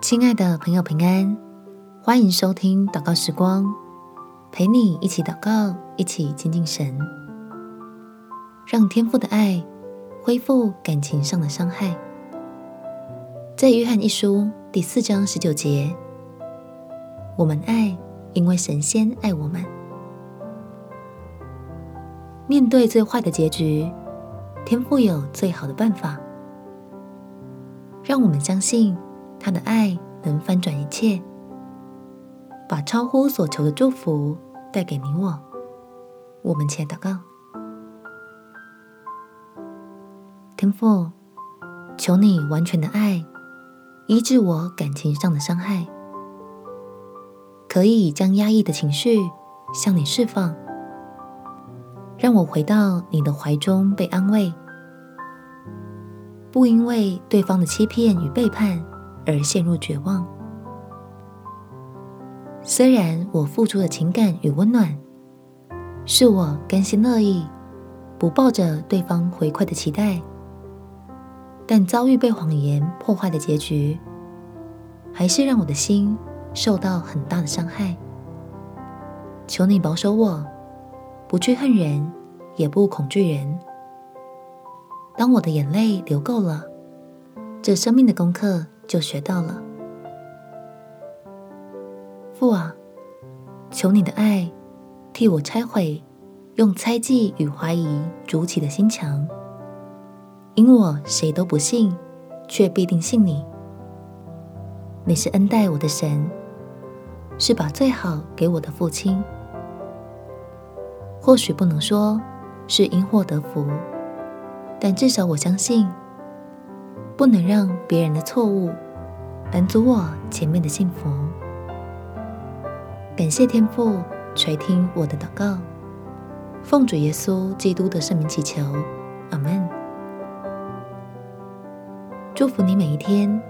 亲爱的朋友，平安，欢迎收听祷告时光，陪你一起祷告，一起亲近神，让天父的爱恢复感情上的伤害。在约翰一书第四章十九节，我们爱，因为神仙爱我们。面对最坏的结局，天父有最好的办法，让我们相信。他的爱能翻转一切，把超乎所求的祝福带给你我。我们且祷告：天父，求你完全的爱医治我感情上的伤害，可以将压抑的情绪向你释放，让我回到你的怀中被安慰，不因为对方的欺骗与背叛。而陷入绝望。虽然我付出的情感与温暖，是我甘心乐意，不抱着对方回馈的期待，但遭遇被谎言破坏的结局，还是让我的心受到很大的伤害。求你保守我，不去恨人，也不恐惧人。当我的眼泪流够了，这生命的功课。就学到了，父啊，求你的爱替我拆毁用猜忌与怀疑筑起的心墙，因我谁都不信，却必定信你。你是恩待我的神，是把最好给我的父亲。或许不能说是因祸得福，但至少我相信。不能让别人的错误拦阻我前面的幸福。感谢天父垂听我的祷告，奉主耶稣基督的圣名祈求，阿门。祝福你每一天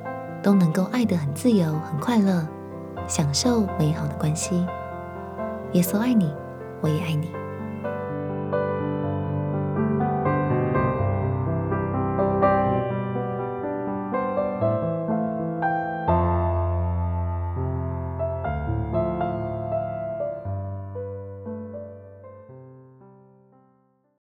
都能够爱得很自由、很快乐，享受美好的关系。耶稣爱你，我也爱你。